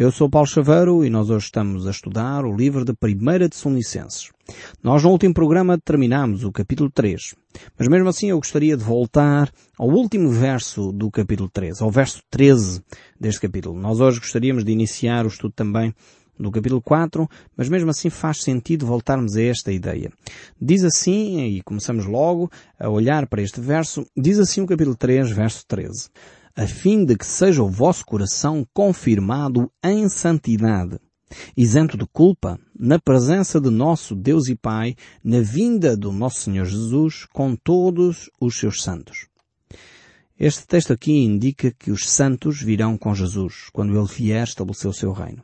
Eu sou Paulo Chaveiro e nós hoje estamos a estudar o livro de 1 de São Licenses. Nós no último programa terminamos o capítulo 3, mas mesmo assim eu gostaria de voltar ao último verso do capítulo 3, ao verso 13 deste capítulo. Nós hoje gostaríamos de iniciar o estudo também do capítulo 4, mas mesmo assim faz sentido voltarmos a esta ideia. Diz assim, e começamos logo a olhar para este verso, diz assim o capítulo 3, verso 13 a fim de que seja o vosso coração confirmado em santidade, isento de culpa, na presença de nosso Deus e Pai, na vinda do nosso Senhor Jesus, com todos os seus santos. Este texto aqui indica que os santos virão com Jesus, quando ele vier estabelecer o seu reino.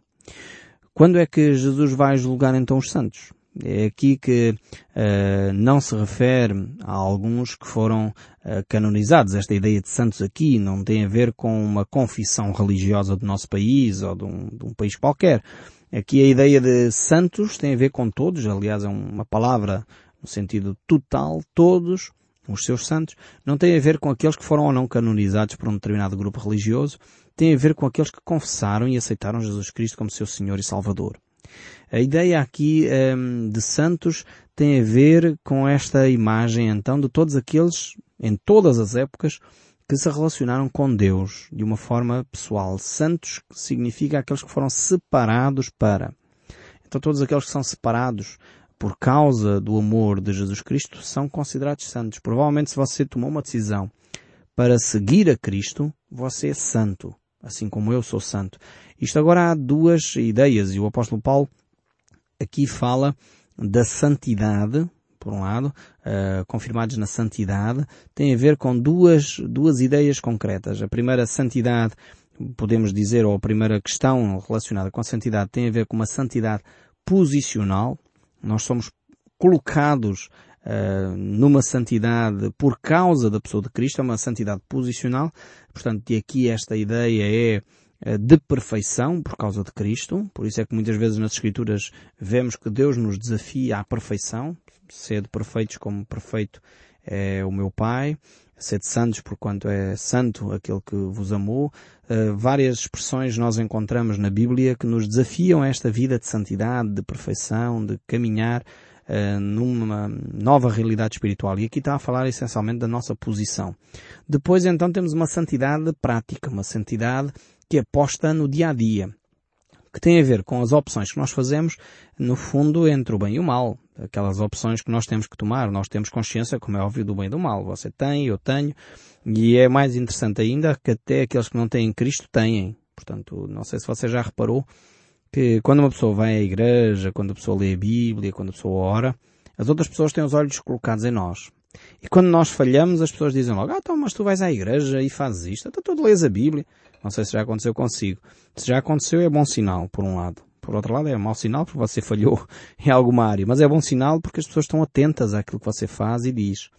Quando é que Jesus vai julgar então os santos? É aqui que uh, não se refere a alguns que foram uh, canonizados. Esta ideia de santos aqui não tem a ver com uma confissão religiosa do nosso país ou de um, de um país qualquer. Aqui a ideia de santos tem a ver com todos, aliás é uma palavra no sentido total, todos os seus santos, não tem a ver com aqueles que foram ou não canonizados por um determinado grupo religioso, tem a ver com aqueles que confessaram e aceitaram Jesus Cristo como seu Senhor e Salvador. A ideia aqui um, de santos tem a ver com esta imagem então de todos aqueles, em todas as épocas, que se relacionaram com Deus de uma forma pessoal. Santos significa aqueles que foram separados para. Então todos aqueles que são separados por causa do amor de Jesus Cristo são considerados santos. Provavelmente se você tomou uma decisão para seguir a Cristo, você é santo, assim como eu sou santo. Isto agora há duas ideias e o apóstolo Paulo aqui fala da santidade, por um lado, uh, confirmados na santidade, tem a ver com duas, duas ideias concretas. A primeira santidade, podemos dizer, ou a primeira questão relacionada com a santidade tem a ver com uma santidade posicional. Nós somos colocados uh, numa santidade por causa da pessoa de Cristo, é uma santidade posicional. Portanto, de aqui esta ideia é eh, de perfeição por causa de Cristo. Por isso é que muitas vezes nas Escrituras vemos que Deus nos desafia à perfeição. Sede perfeitos como perfeito é o meu Pai. Sede santos porquanto é santo aquele que vos amou. Uh, várias expressões nós encontramos na Bíblia que nos desafiam a esta vida de santidade, de perfeição, de caminhar uh, numa nova realidade espiritual. E aqui está a falar essencialmente da nossa posição. Depois então temos uma santidade prática, uma santidade que aposta no dia a dia, que tem a ver com as opções que nós fazemos, no fundo, entre o bem e o mal. Aquelas opções que nós temos que tomar. Nós temos consciência, como é óbvio, do bem e do mal. Você tem, eu tenho. E é mais interessante ainda que até aqueles que não têm Cristo têm. Portanto, não sei se você já reparou que quando uma pessoa vai à igreja, quando a pessoa lê a Bíblia, quando a pessoa ora, as outras pessoas têm os olhos colocados em nós. E quando nós falhamos, as pessoas dizem logo, ah, então, mas tu vais à igreja e fazes isto, então tu lês a Bíblia. Não sei se já aconteceu consigo. Se já aconteceu é bom sinal, por um lado. Por outro lado é mau sinal porque você falhou em alguma área. Mas é bom sinal porque as pessoas estão atentas àquilo que você faz e diz.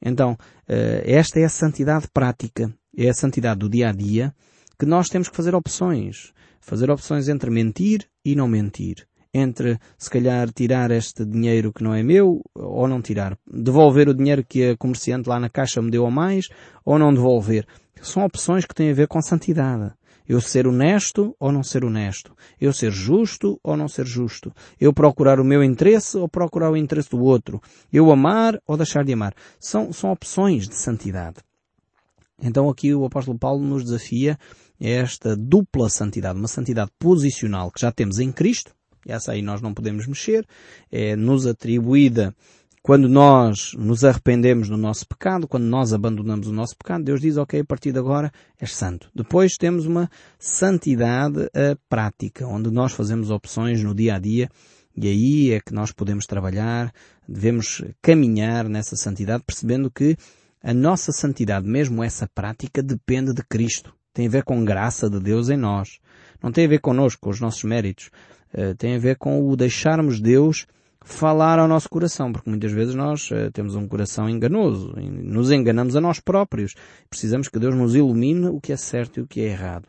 Então, eh, esta é a santidade prática. É a santidade do dia a dia que nós temos que fazer opções. Fazer opções entre mentir e não mentir entre se calhar tirar este dinheiro que não é meu ou não tirar. Devolver o dinheiro que a comerciante lá na caixa me deu a mais ou não devolver. São opções que têm a ver com santidade. Eu ser honesto ou não ser honesto. Eu ser justo ou não ser justo. Eu procurar o meu interesse ou procurar o interesse do outro. Eu amar ou deixar de amar. São, são opções de santidade. Então aqui o apóstolo Paulo nos desafia esta dupla santidade, uma santidade posicional que já temos em Cristo, essa aí nós não podemos mexer, é nos atribuída quando nós nos arrependemos do nosso pecado, quando nós abandonamos o nosso pecado, Deus diz, ok, a partir de agora és santo. Depois temos uma santidade uh, prática, onde nós fazemos opções no dia a dia, e aí é que nós podemos trabalhar, devemos caminhar nessa santidade, percebendo que a nossa santidade, mesmo essa prática, depende de Cristo. Tem a ver com graça de Deus em nós. Não tem a ver connosco, com os nossos méritos. Eh, tem a ver com o deixarmos Deus falar ao nosso coração, porque muitas vezes nós uh, temos um coração enganoso, nos enganamos a nós próprios. Precisamos que Deus nos ilumine o que é certo e o que é errado.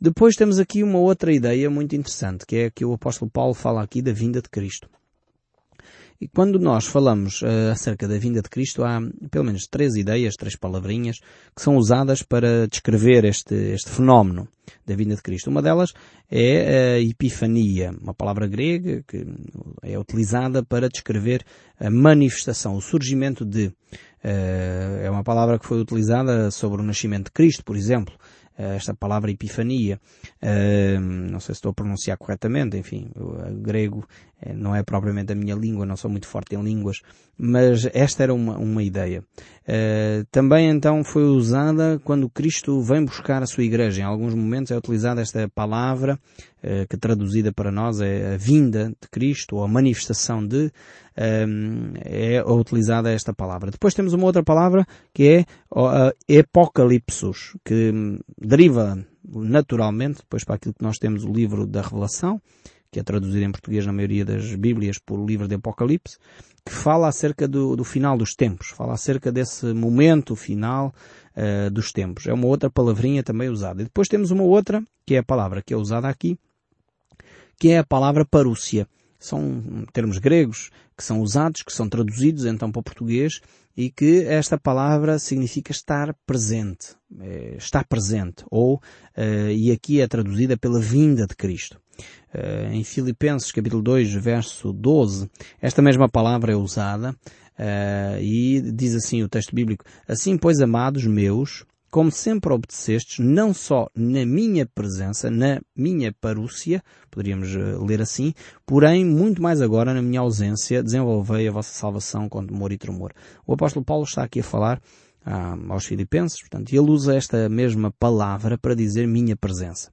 Depois temos aqui uma outra ideia muito interessante, que é que o apóstolo Paulo fala aqui da vinda de Cristo. E quando nós falamos uh, acerca da vinda de Cristo, há pelo menos três ideias, três palavrinhas, que são usadas para descrever este, este fenómeno da vinda de Cristo. Uma delas é a epifania, uma palavra grega que é utilizada para descrever a manifestação, o surgimento de. Uh, é uma palavra que foi utilizada sobre o nascimento de Cristo, por exemplo. Eh, esta palavra epifania. Uh, não sei se estou a pronunciar corretamente, enfim, o grego eh, não é propriamente a minha língua, não sou muito forte em línguas, mas esta era uma, uma ideia. Também então foi usada quando Cristo vem buscar a sua igreja. Em alguns momentos é utilizada esta palavra, que traduzida para nós é a vinda de Cristo, ou a manifestação de, é utilizada esta palavra. Depois temos uma outra palavra que é a Epocalipsus, que deriva naturalmente, depois para aquilo que nós temos o livro da Revelação, que é traduzido em português na maioria das Bíblias por livro de Apocalipse, que fala acerca do, do final dos tempos, fala acerca desse momento final uh, dos tempos. É uma outra palavrinha também usada. E depois temos uma outra, que é a palavra que é usada aqui, que é a palavra parúcia. São termos gregos que são usados, que são traduzidos então para o português e que esta palavra significa estar presente, é, estar presente, ou, uh, e aqui é traduzida pela vinda de Cristo. Uh, em Filipenses capítulo 2, verso 12, esta mesma palavra é usada, uh, e diz assim o texto bíblico, Assim, pois, amados meus, como sempre obedecestes, não só na minha presença, na minha parúcia, poderíamos eh, ler assim, porém, muito mais agora, na minha ausência, desenvolvei a vossa salvação com temor e tremor. O apóstolo Paulo está aqui a falar ah, aos filipenses, portanto, ele usa esta mesma palavra para dizer minha presença.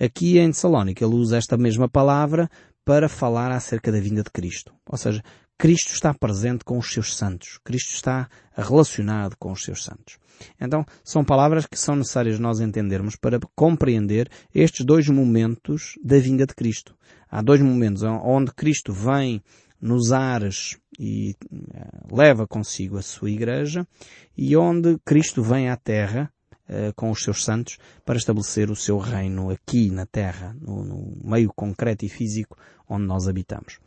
Aqui em Salónica ele usa esta mesma palavra para falar acerca da vinda de Cristo. Ou seja, Cristo está presente com os seus santos. Cristo está relacionado com os seus santos. Então, são palavras que são necessárias nós entendermos para compreender estes dois momentos da vinda de Cristo. Há dois momentos onde Cristo vem nos ares e eh, leva consigo a sua igreja e onde Cristo vem à terra uh, com os seus santos para estabelecer o seu reino aqui na terra, no, no meio concreto e físico onde nós habitamos.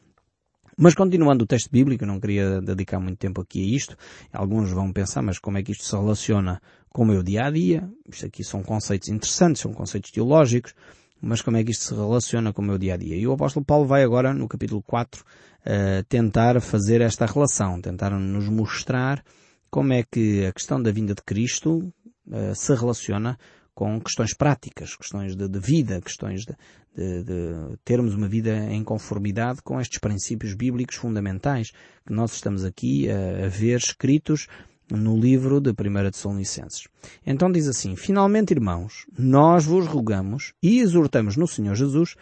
Mas continuando o texto bíblico, não queria dedicar muito tempo aqui a isto. Alguns vão pensar, mas como é que isto se relaciona com o meu dia a dia? Isto aqui são conceitos interessantes, são conceitos teológicos, mas como é que isto se relaciona com o meu dia a dia? E o apóstolo Paulo vai agora, no capítulo 4, uh, eh, tentar fazer esta relação, tentar nos mostrar como é que a questão da vinda de Cristo uh, se relaciona com questões práticas, questões de, de vida, questões de, de, de, termos uma vida em conformidade com estes princípios bíblicos fundamentais que nós estamos aqui a, a ver escritos no livro de 1 Tessalonicenses. Então diz assim, Finalmente, irmãos, nós vos rogamos e exortamos no Senhor Jesus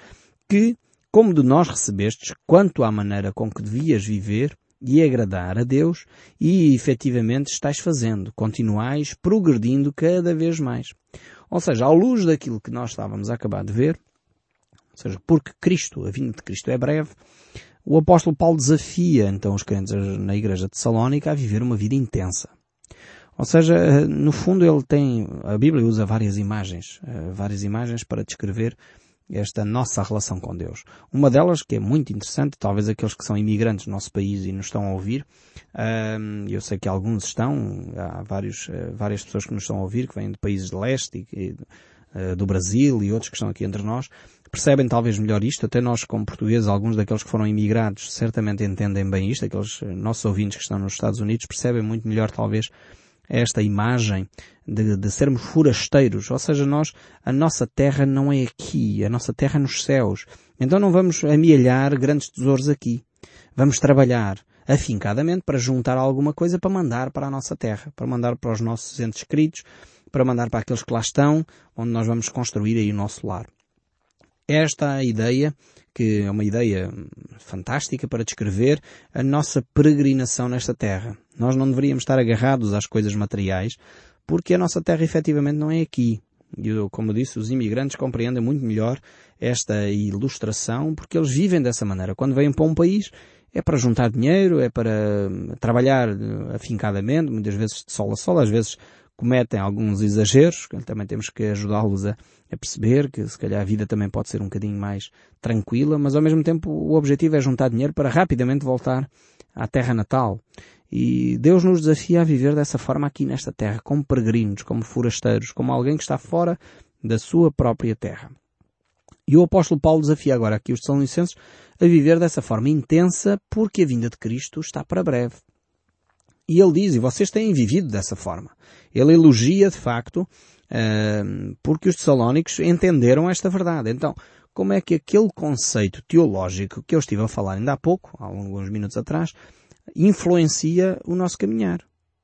que, como de nós recebestes, quanto à maneira com que devias viver e agradar a Deus, e efetivamente estáis fazendo, continuais progredindo cada vez mais. Ou seja, à luz daquilo que nós estávamos a acabar de ver, ou seja, porque Cristo, a vinda de Cristo é breve, o apóstolo Paulo desafia então os crentes na igreja de Salónica a viver uma vida intensa. Ou seja, no fundo ele tem, a Bíblia usa várias imagens, eh, várias imagens para descrever esta nossa relação com Deus. Uma delas, que é muito interessante, talvez aqueles que são imigrantes no nosso país e nos estão a ouvir, eu sei que alguns estão, há vários, eh, várias pessoas que nos estão a ouvir, que vêm de países de leste eh, do Brasil e outros que estão aqui entre nós, percebem talvez melhor isto, até nós como portugueses, alguns daqueles que foram imigrados certamente entendem bem isto, aqueles eh, nossos ouvintes que estão nos Estados Unidos percebem muito melhor talvez esta imagem de, de, sermos forasteiros, ou seja, nós, a nossa terra não é aqui, a nossa terra é nos céus. Então não vamos amealhar grandes tesouros aqui. Vamos trabalhar afincadamente para juntar alguma coisa para mandar para a nossa terra, para mandar para os nossos entes queridos, para mandar para aqueles que lá estão, onde nós vamos construir aí o nosso lar. Esta ideia que é uma ideia fantástica para descrever a nossa peregrinação nesta terra. Nós não deveríamos estar agarrados às coisas materiais, porque a nossa terra efetivamente não é aqui. E, como disse, os imigrantes compreendem muito melhor esta ilustração, porque eles vivem dessa maneira. Quando vêm para um país, é para juntar dinheiro, é para trabalhar afincadamente, muitas vezes de sol a sol, às vezes cometem alguns exageros, também temos que ajudá-los a, a, perceber que se calhar a vida também pode ser um bocadinho mais tranquila, mas ao mesmo tempo o objetivo é juntar dinheiro para rapidamente voltar à terra natal. E Deus nos desafia a viver dessa forma aqui nesta terra, como peregrinos, como forasteiros, como alguém que está fora da sua própria terra. E o apóstolo Paulo desafia agora aqui os Tessalonicenses a viver dessa forma intensa porque a vinda de Cristo está para breve. E ele diz, e vocês têm vivido dessa forma. Ele elogia de facto porque os Tessalónicos entenderam esta verdade. Então, como é que aquele conceito teológico que eu estive a falar ainda há pouco, há alguns minutos atrás, influencia o nosso caminhar.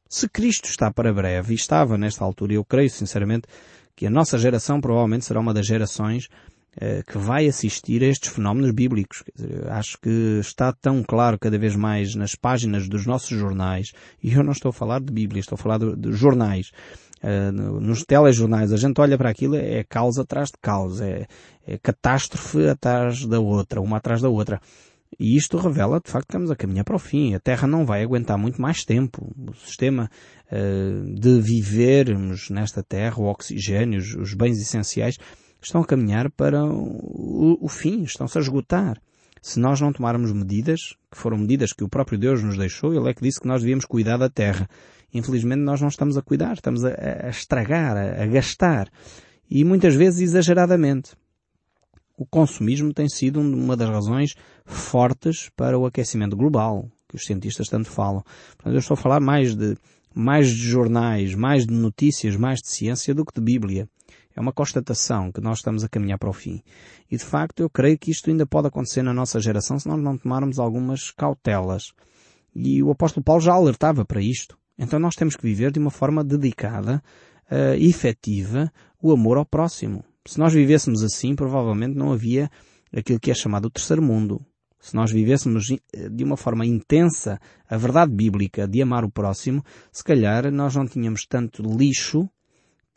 Se Cristo está para breve, e estava nesta altura, eu creio sinceramente que a nossa geração provavelmente será uma das gerações eh, que vai assistir a estes fenómenos bíblicos. Acho que está tão claro cada vez mais nas páginas dos nossos jornais, e eu não estou a falar de Bíblia, estou a falar de, de jornais, nos telejornais, a gente olha para aquilo, é causa atrás de causa, é, é catástrofe atrás da outra, uma atrás da outra. E isto revela, de facto, que estamos a caminhar para o fim. A Terra não vai aguentar muito mais tempo. O sistema uh, de vivermos nesta Terra, o oxigênio, os, os, bens essenciais, estão a caminhar para o, o fim, estão-se a esgotar. Se nós não tomarmos medidas, que foram medidas que o próprio Deus nos deixou, Ele é que disse que nós devíamos cuidar da Terra. Infelizmente nós não estamos a cuidar, estamos a, a estragar, a, a gastar. E muitas vezes exageradamente o consumismo tem sido uma das razões fortes para o aquecimento global, que os cientistas tanto falam. Portanto, eu estou a falar mais de, mais de jornais, mais de notícias, mais de ciência do que de Bíblia. É uma constatação que nós estamos a caminhar para o fim. E de facto eu creio que isto ainda pode acontecer na nossa geração se nós não tomarmos algumas cautelas. E o apóstolo Paulo já alertava para isto. Então nós temos que viver de uma forma dedicada, uh, efetiva, o amor ao próximo. Se nós vivêssemos assim, provavelmente não havia aquilo que é chamado o terceiro mundo. Se nós vivêssemos eh, de uma forma intensa a verdade bíblica de amar o próximo, se calhar nós não tínhamos tanto lixo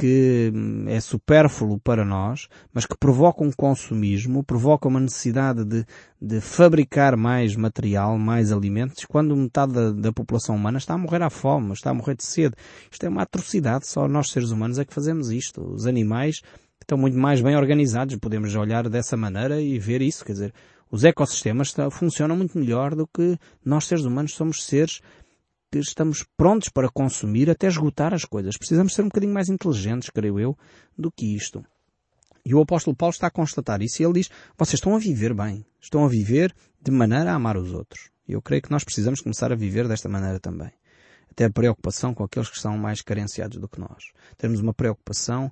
que hum, é supérfluo para nós, mas que provoca um consumismo, provoca uma necessidade de, de fabricar mais material, mais alimentos, quando metade da, da, população humana está a morrer à fome, está a morrer de sede. Isto é uma atrocidade, só nós seres humanos é que fazemos isto. Os animais estão muito mais bem organizados. Podemos olhar dessa maneira e ver isso. Quer dizer, os ecossistemas funcionam muito melhor do que nós seres humanos somos seres que estamos prontos para consumir até esgotar as coisas. Precisamos ser um bocadinho mais inteligentes, creio eu, do que isto. E o apóstolo Paulo está a constatar isso e ele diz, vocês estão a viver bem. Estão a viver de maneira a amar os outros. E eu creio que nós precisamos começar a viver desta maneira também. Até a preocupação com aqueles que são mais carenciados do que nós. Temos uma preocupação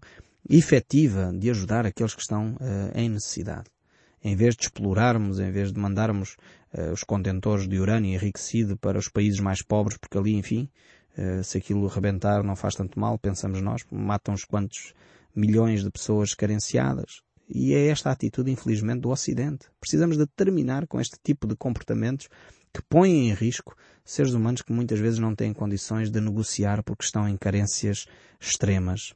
efetiva de ajudar aqueles que estão uh, em necessidade. Em vez de explorarmos, em vez de mandarmos os contentores de urânio enriquecido para os países mais pobres, porque ali, enfim, uh, se aquilo rebentar não faz tanto mal, pensamos nós, matam uns quantos milhões de pessoas carenciadas. E é esta atitude, infelizmente, do Ocidente. Precisamos de terminar com este tipo de comportamentos que põem em risco seres humanos que muitas vezes não têm condições de negociar porque estão em carências extremas.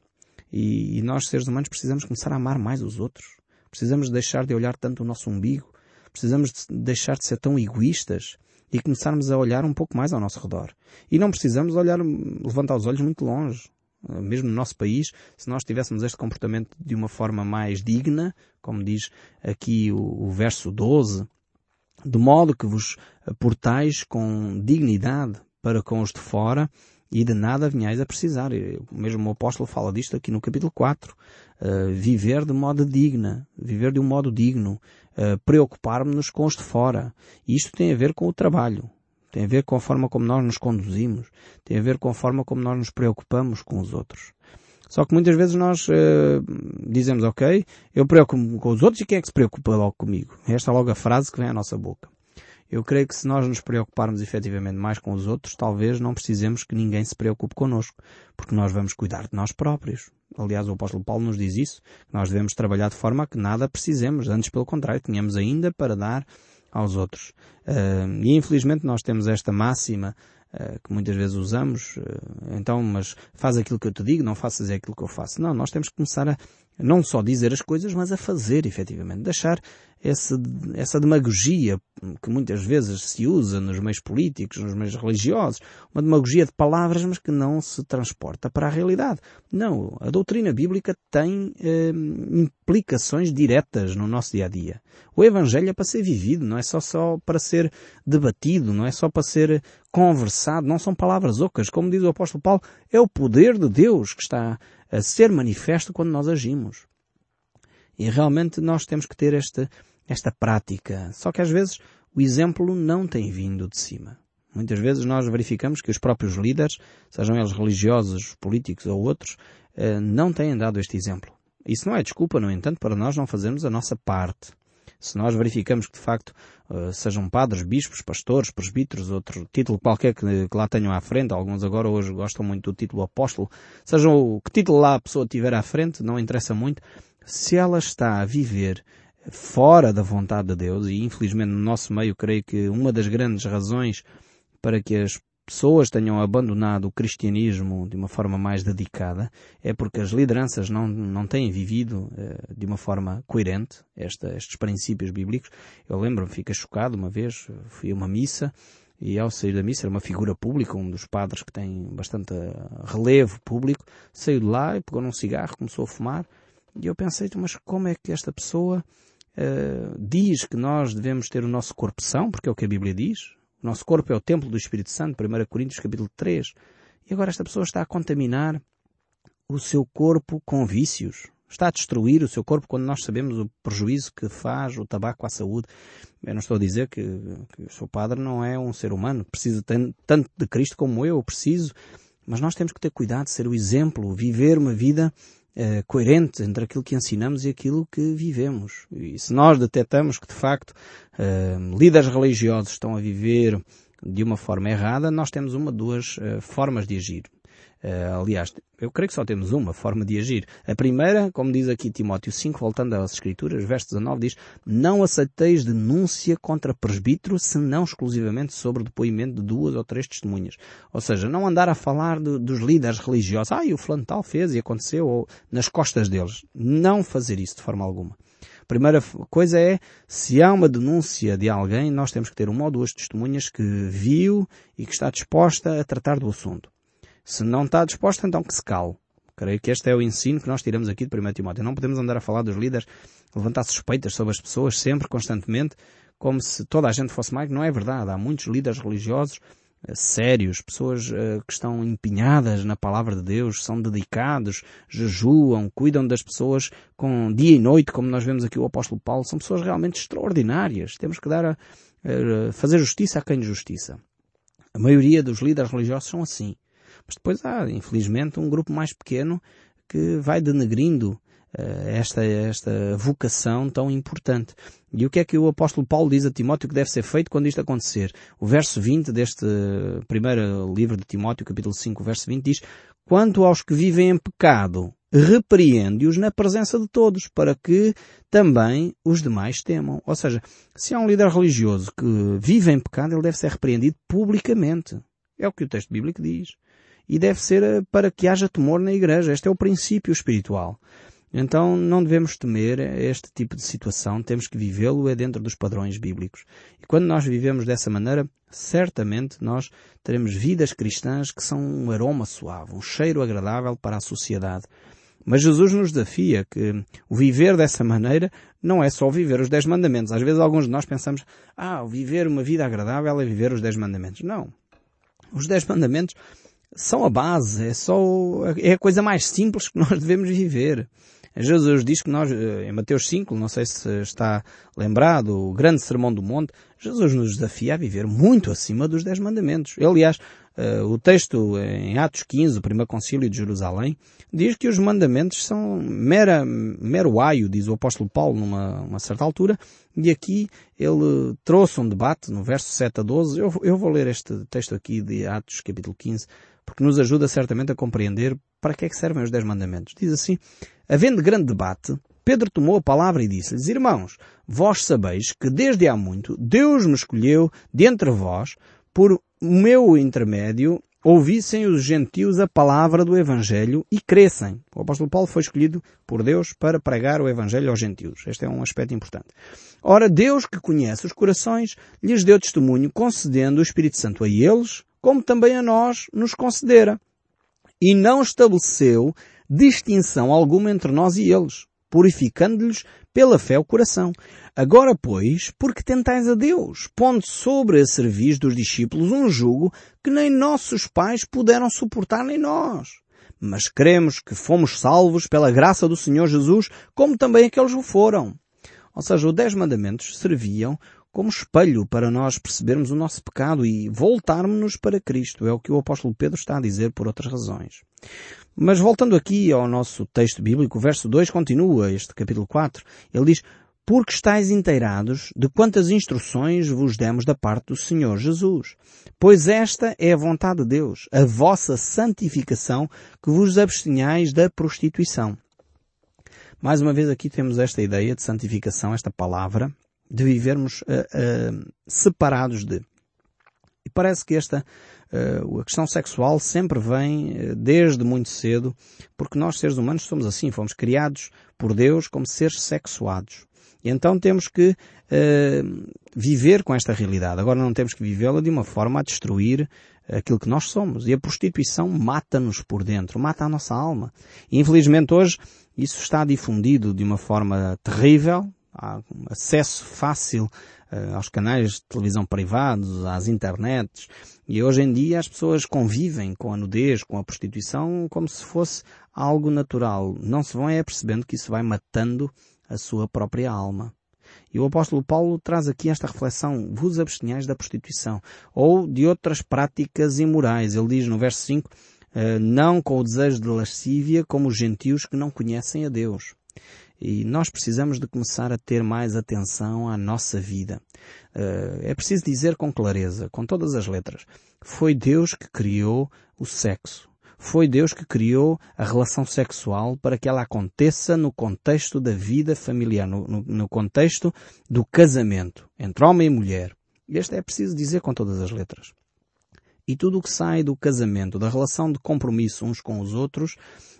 E, e nós, seres humanos, precisamos começar a amar mais os outros. Precisamos deixar de olhar tanto o nosso umbigo. Precisamos de deixar de ser tão egoístas e começarmos a olhar um pouco mais ao nosso redor. E não precisamos olhar, levantar os olhos muito longe. Mesmo no nosso país, se nós tivéssemos este comportamento de uma forma mais digna, como diz aqui o, o verso 12, de modo que vos portais com dignidade para com os de fora, e de nada venhais a precisar. O mesmo apóstolo fala disto aqui no capítulo 4. Uh, eh, viver de modo digna, viver de um modo digno, uh, preocupar-nos com os de fora. Isto tem a ver com o trabalho, tem a ver com a forma como nós nos conduzimos, tem a ver com a forma como nós nos preocupamos com os outros. Só que muitas vezes nós uh, dizemos, ok, eu preocupo-me com os outros e quem é que se preocupa logo comigo? Esta é logo a frase que vem à nossa boca. Eu creio que se nós nos preocuparmos efetivamente mais com os outros, talvez não precisemos que ninguém se preocupe connosco, porque nós vamos cuidar de nós próprios. Aliás, o apóstolo Paulo nos diz isso, que nós devemos trabalhar de forma a que nada precisemos, antes pelo contrário, tenhamos ainda para dar aos outros. Uh, e infelizmente nós temos esta máxima uh, que muitas vezes usamos, uh, então, mas faz aquilo que eu te digo, não faças aquilo que eu faço. Não, nós temos que começar a, Não só dizer as coisas, mas a fazer, efetivamente. Deixar esse, essa demagogia que muitas vezes se usa nos meios políticos, nos meios religiosos, uma demagogia de palavras, mas que não se transporta para a realidade. Não, a doutrina bíblica tem eh, implicações diretas no nosso dia a dia. O Evangelho é para ser vivido, não é só, só para ser debatido, não é só para ser conversado, não são palavras ocas. Como diz o apóstolo Paulo, é o poder de Deus que está a ser manifesto quando nós agimos. E realmente nós temos que ter esta, esta prática. Só que às vezes o exemplo não tem vindo de cima. Muitas vezes nós verificamos que os próprios líderes, sejam eles religiosos, políticos ou outros, eh, não têm dado este exemplo. Isso não é desculpa, no entanto, para nós não fazermos a nossa parte. Se nós verificamos que de facto eh, sejam padres, bispos, pastores, presbíteros, outro título qualquer que, lá tenham à frente, alguns agora hoje gostam muito do título apóstolo, sejam o que título lá a pessoa tiver à frente, não interessa muito, se ela está a viver fora da vontade de Deus, e infelizmente no nosso meio creio que uma das grandes razões para que as pessoas tenham abandonado o cristianismo de uma forma mais dedicada é porque as lideranças não, não têm vivido eh, de uma forma coerente esta, estes princípios bíblicos. Eu lembro-me, fiquei chocado uma vez, fui a uma missa e ao sair da missa era uma figura pública, um dos padres que tem bastante relevo público, saiu de lá e pegou num cigarro, começou a fumar e eu pensei, mas como é que esta pessoa uh, diz que nós devemos ter o nosso corpo são, porque é o que a Bíblia diz. Nosso corpo é o templo do Espírito Santo, 1 Coríntios capítulo 3. E agora esta pessoa está a contaminar o seu corpo com vícios. Está a destruir o seu corpo quando nós sabemos o prejuízo que faz o tabaco à saúde. Eu não estou a dizer que, que o seu padre não é um ser humano, precisa tanto de Cristo como eu, preciso, mas nós temos que ter cuidado ser o exemplo, viver uma vida uh, coerente entre aquilo que ensinamos e aquilo que vivemos. E se nós detectamos que de facto uh, líderes religiosos estão a viver de uma forma errada, nós temos uma, duas uh, formas de agir. Uh, aliás, eu creio que só temos uma forma de agir. A primeira, como diz aqui Timóteo 5, voltando às Escrituras, verso 19, diz Não aceiteis denúncia contra presbítero, senão exclusivamente sobre depoimento de duas ou três testemunhas. Ou seja, não andar a falar de, dos líderes religiosos. Ah, e o fulano tal fez e aconteceu, ou nas costas deles. Não fazer isso de forma alguma. Primeira coisa é, se há uma denúncia de alguém, nós temos que ter uma ou duas testemunhas que viu e que está disposta a tratar do assunto. Se não está disposto, então que se cale. Creio que este é o ensino que nós tiramos aqui de 1 Timóteo. Não podemos andar a falar dos líderes, levantar suspeitas sobre as pessoas sempre, constantemente, como se toda a gente fosse mais. Não é verdade. Há muitos líderes religiosos uh, sérios, pessoas uh, que estão empenhadas na palavra de Deus, são dedicados, jejuam, cuidam das pessoas com dia e noite, como nós vemos aqui o apóstolo Paulo. São pessoas realmente extraordinárias. Temos que dar a, a fazer justiça a quem justiça. A maioria dos líderes religiosos são assim. Mas depois há, infelizmente, um grupo mais pequeno que vai denegrindo uh, esta, esta vocação tão importante. E o que é que o apóstolo Paulo diz a Timóteo que deve ser feito quando isto acontecer? O verso 20 deste primeiro livro de Timóteo, capítulo 5, verso 20 diz, Quanto aos que vivem em pecado, repreende-os na presença de todos, para que também os demais temam. Ou seja, se há um líder religioso que vive em pecado, ele deve ser repreendido publicamente. É o que o texto bíblico diz e deve ser eh, para que haja temor na igreja. Este é o princípio espiritual. Então não devemos temer este tipo de situação, temos que vivê-lo é dentro dos padrões bíblicos. E quando nós vivemos dessa maneira, certamente nós teremos vidas cristãs que são um aroma suave, um cheiro agradável para a sociedade. Mas Jesus nos desafia que o viver dessa maneira não é só viver os dez mandamentos. Às vezes alguns de nós pensamos, ah, viver uma vida agradável é viver os dez mandamentos. Não. Os dez mandamentos são a base, é só, é a coisa mais simples que nós devemos viver. Jesus diz que nós, eh, em Mateus 5, não sei se está lembrado, o grande sermão do monte, Jesus nos desafia a viver muito acima dos dez mandamentos. Aliás, eh, o texto em Atos 15, o primeiro concílio de Jerusalém, diz que os mandamentos são mera, mero aio, diz o apóstolo Paulo numa uma certa altura, e aqui ele trouxe um debate no verso 7 a 12. Eu, eu vou ler este texto aqui de Atos capítulo 15, porque nos ajuda certamente a compreender para que é que servem os dez mandamentos. Diz assim, havendo grande debate, Pedro tomou a palavra e disse-lhes, Irmãos, vós sabeis que desde há muito Deus me escolheu dentre vós por meu intermédio ouvissem os gentios a palavra do Evangelho e crescem. O apóstolo Paulo foi escolhido por Deus para pregar o Evangelho aos gentios. Este é um aspecto importante. Ora, Deus que conhece os corações, lhes deu testemunho concedendo o Espírito Santo a eles, como também a nós nos concedera. E não estabeleceu distinção alguma entre nós e eles, purificando-lhes pela fé o coração. Agora, pois, porque tentais a Deus, pondo sobre a serviço dos discípulos um jugo que nem nossos pais puderam suportar nem nós. Mas cremos que fomos salvos pela graça do Senhor Jesus, como também aqueles o foram. Ou seja, os Dez Mandamentos serviam como espelho para nós percebermos o nosso pecado e voltarmos-nos para Cristo. É o que o apóstolo Pedro está a dizer por outras razões. Mas voltando aqui ao nosso texto bíblico, o verso 2 continua este capítulo 4. Ele diz, porque estáis inteirados de quantas instruções vos demos da parte do Senhor Jesus. Pois esta é a vontade de Deus, a vossa santificação, que vos abstenhais da prostituição. Mais uma vez aqui temos esta ideia de santificação, esta palavra, de vivermos uh, uh, separados de. E parece que esta uh, a questão sexual sempre vem desde muito cedo, porque nós seres humanos somos assim, fomos criados por Deus como seres sexuados. E então temos que viver com esta realidade. Agora não temos que vivê-la de uma forma a destruir aquilo que nós somos. E a prostituição mata-nos por dentro, mata a nossa alma. E infelizmente hoje isso está difundido de uma forma terrível, acesso fácil uh, aos canais de televisão privados, às internets, e hoje em dia as pessoas convivem com a nudez, com a prostituição, como se fosse algo natural. Não se vão é percebendo que isso vai matando a sua própria alma. E o apóstolo Paulo traz aqui esta reflexão, vos abstenhais da prostituição, ou de outras práticas imorais. Ele diz no verso 5, eh, não com o desejo de lascívia como os gentios que não conhecem a Deus. E nós precisamos de começar a ter mais atenção à nossa vida. Uh, é preciso dizer com clareza, com todas as letras, foi Deus que criou o sexo. Foi Deus que criou a relação sexual para que ela aconteça no contexto da vida familiar, no, no, no contexto do casamento entre homem e mulher. Este é preciso dizer com todas as letras. E tudo o que sai do casamento, da relação de compromisso uns com os outros,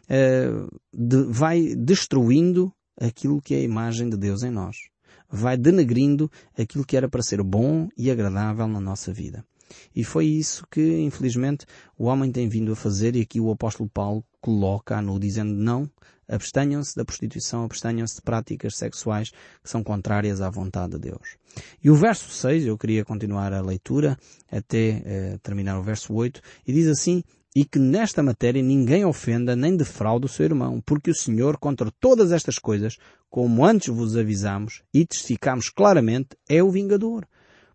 uh, de, vai destruindo aquilo que é a imagem de Deus em nós. Vai denegrindo aquilo que era para ser bom e agradável na nossa vida. E foi isso que, infelizmente, o homem tem vindo a fazer e aqui o apóstolo Paulo coloca no dizendo não, abstenham-se da prostituição, abstenham-se de práticas sexuais que são contrárias à vontade de Deus. E o verso 6, eu queria continuar a leitura até eh, terminar o verso 8, e diz assim, e que nesta matéria ninguém ofenda nem defraude o seu irmão, porque o Senhor, contra todas estas coisas, como antes vos avisamos e testificamos claramente, é o vingador.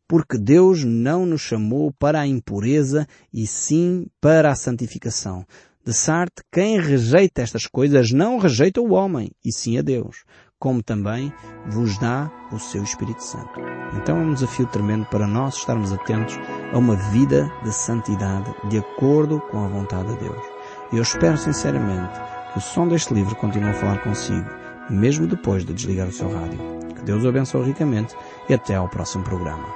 Porque Deus não nos chamou para a impureza e sim para a santificação. De sorte, quem rejeita estas coisas não rejeita o homem, e sim a Deus, como também vos dá o seu Espírito Santo. Então é um desafio tremendo para nós estarmos atentos a uma vida de santidade de acordo com a vontade de Deus. E eu espero sinceramente que o som deste livro continue a falar consigo, mesmo depois de desligar o seu rádio. Que Deus o abençoe ricamente e até ao próximo programa.